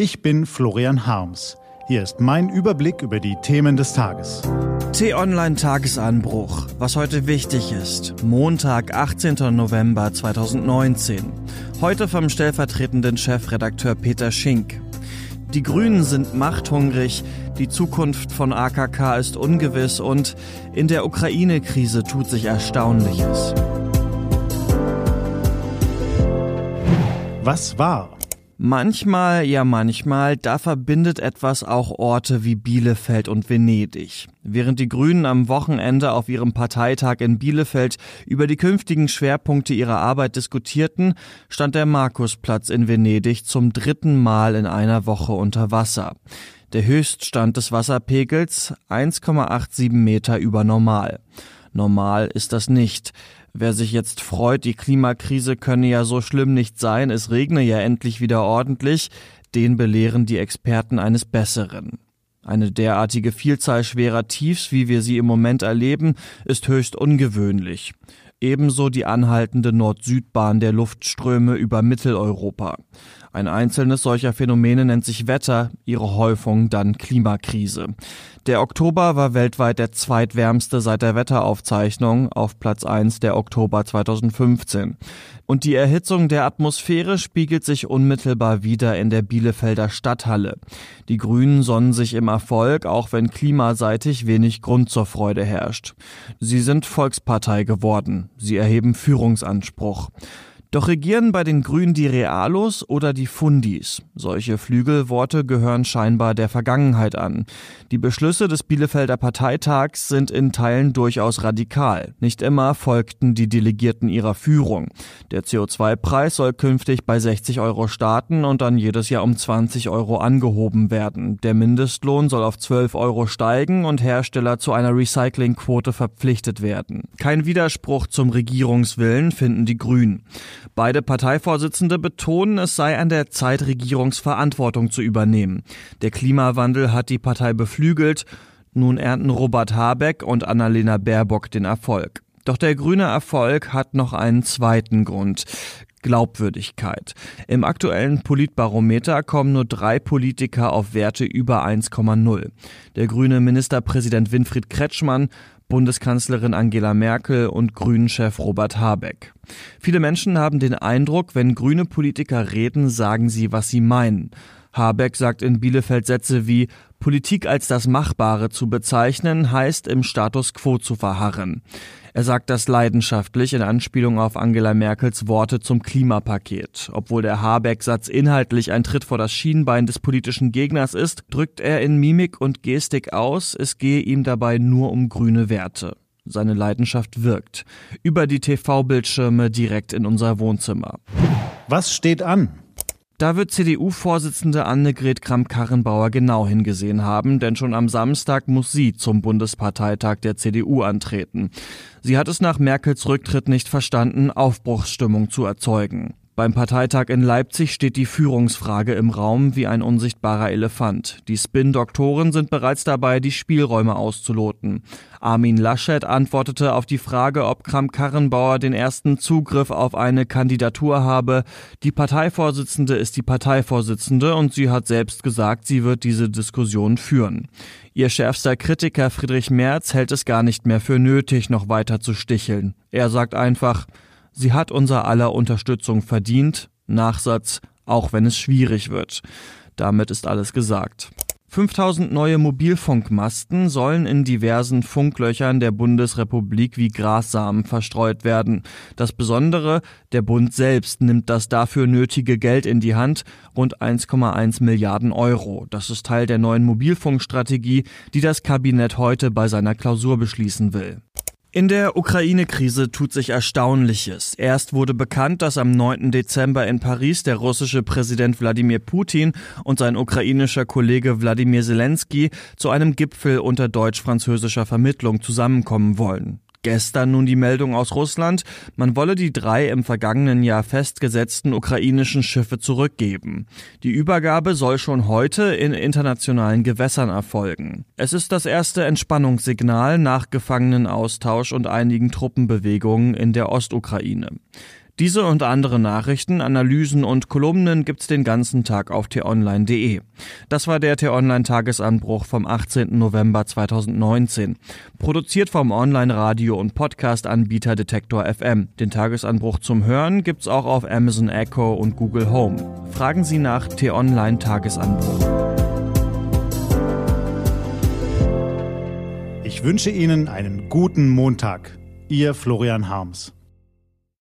Ich bin Florian Harms. Hier ist mein Überblick über die Themen des Tages. T-Online Tagesanbruch. Was heute wichtig ist. Montag, 18. November 2019. Heute vom stellvertretenden Chefredakteur Peter Schink. Die Grünen sind machthungrig, die Zukunft von AKK ist ungewiss und in der Ukraine-Krise tut sich Erstaunliches. Was war? Manchmal, ja manchmal, da verbindet etwas auch Orte wie Bielefeld und Venedig. Während die Grünen am Wochenende auf ihrem Parteitag in Bielefeld über die künftigen Schwerpunkte ihrer Arbeit diskutierten, stand der Markusplatz in Venedig zum dritten Mal in einer Woche unter Wasser. Der Höchststand des Wasserpegels 1,87 Meter über Normal. Normal ist das nicht. Wer sich jetzt freut, die Klimakrise könne ja so schlimm nicht sein, es regne ja endlich wieder ordentlich, den belehren die Experten eines Besseren. Eine derartige Vielzahl schwerer Tiefs, wie wir sie im Moment erleben, ist höchst ungewöhnlich. Ebenso die anhaltende Nord-Süd-Bahn der Luftströme über Mitteleuropa. Ein einzelnes solcher Phänomene nennt sich Wetter, ihre Häufung dann Klimakrise. Der Oktober war weltweit der zweitwärmste seit der Wetteraufzeichnung, auf Platz 1 der Oktober 2015. Und die Erhitzung der Atmosphäre spiegelt sich unmittelbar wieder in der Bielefelder Stadthalle. Die Grünen sonnen sich im Erfolg, auch wenn klimaseitig wenig Grund zur Freude herrscht. Sie sind Volkspartei geworden. Sie erheben Führungsanspruch. Doch regieren bei den Grünen die Realos oder die Fundis? Solche Flügelworte gehören scheinbar der Vergangenheit an. Die Beschlüsse des Bielefelder Parteitags sind in Teilen durchaus radikal. Nicht immer folgten die Delegierten ihrer Führung. Der CO2-Preis soll künftig bei 60 Euro starten und dann jedes Jahr um 20 Euro angehoben werden. Der Mindestlohn soll auf 12 Euro steigen und Hersteller zu einer Recyclingquote verpflichtet werden. Kein Widerspruch zum Regierungswillen finden die Grünen. Beide Parteivorsitzende betonen, es sei an der Zeit, Regierungsverantwortung zu übernehmen. Der Klimawandel hat die Partei beflügelt. Nun ernten Robert Habeck und Annalena Baerbock den Erfolg. Doch der grüne Erfolg hat noch einen zweiten Grund. Glaubwürdigkeit. Im aktuellen Politbarometer kommen nur drei Politiker auf Werte über 1,0. Der grüne Ministerpräsident Winfried Kretschmann Bundeskanzlerin Angela Merkel und Grünen-Chef Robert Habeck. Viele Menschen haben den Eindruck, wenn grüne Politiker reden, sagen sie, was sie meinen. Habeck sagt in Bielefeld Sätze wie Politik als das Machbare zu bezeichnen, heißt im Status quo zu verharren. Er sagt das leidenschaftlich in Anspielung auf Angela Merkels Worte zum Klimapaket. Obwohl der Habeck-Satz inhaltlich ein Tritt vor das Schienbein des politischen Gegners ist, drückt er in Mimik und Gestik aus, es gehe ihm dabei nur um grüne Werte. Seine Leidenschaft wirkt. Über die TV-Bildschirme direkt in unser Wohnzimmer. Was steht an? Da wird CDU-Vorsitzende Annegret Kramp-Karrenbauer genau hingesehen haben, denn schon am Samstag muss sie zum Bundesparteitag der CDU antreten. Sie hat es nach Merkels Rücktritt nicht verstanden, Aufbruchsstimmung zu erzeugen. Beim Parteitag in Leipzig steht die Führungsfrage im Raum wie ein unsichtbarer Elefant. Die Spin-Doktoren sind bereits dabei, die Spielräume auszuloten. Armin Laschet antwortete auf die Frage, ob Kramp-Karrenbauer den ersten Zugriff auf eine Kandidatur habe. Die Parteivorsitzende ist die Parteivorsitzende und sie hat selbst gesagt, sie wird diese Diskussion führen. Ihr schärfster Kritiker Friedrich Merz hält es gar nicht mehr für nötig, noch weiter zu sticheln. Er sagt einfach, Sie hat unser aller Unterstützung verdient. Nachsatz, auch wenn es schwierig wird. Damit ist alles gesagt. 5000 neue Mobilfunkmasten sollen in diversen Funklöchern der Bundesrepublik wie Grassamen verstreut werden. Das Besondere, der Bund selbst nimmt das dafür nötige Geld in die Hand, rund 1,1 Milliarden Euro. Das ist Teil der neuen Mobilfunkstrategie, die das Kabinett heute bei seiner Klausur beschließen will. In der Ukraine-Krise tut sich Erstaunliches. Erst wurde bekannt, dass am 9. Dezember in Paris der russische Präsident Wladimir Putin und sein ukrainischer Kollege Wladimir Zelensky zu einem Gipfel unter deutsch-französischer Vermittlung zusammenkommen wollen. Gestern nun die Meldung aus Russland, man wolle die drei im vergangenen Jahr festgesetzten ukrainischen Schiffe zurückgeben. Die Übergabe soll schon heute in internationalen Gewässern erfolgen. Es ist das erste Entspannungssignal nach Gefangenenaustausch und einigen Truppenbewegungen in der Ostukraine. Diese und andere Nachrichten, Analysen und Kolumnen gibt's den ganzen Tag auf t-online.de. Das war der T-Online-Tagesanbruch vom 18. November 2019. Produziert vom Online-Radio- und Podcast-Anbieter Detektor FM. Den Tagesanbruch zum Hören gibt's auch auf Amazon Echo und Google Home. Fragen Sie nach T-Online-Tagesanbruch. Ich wünsche Ihnen einen guten Montag. Ihr Florian Harms.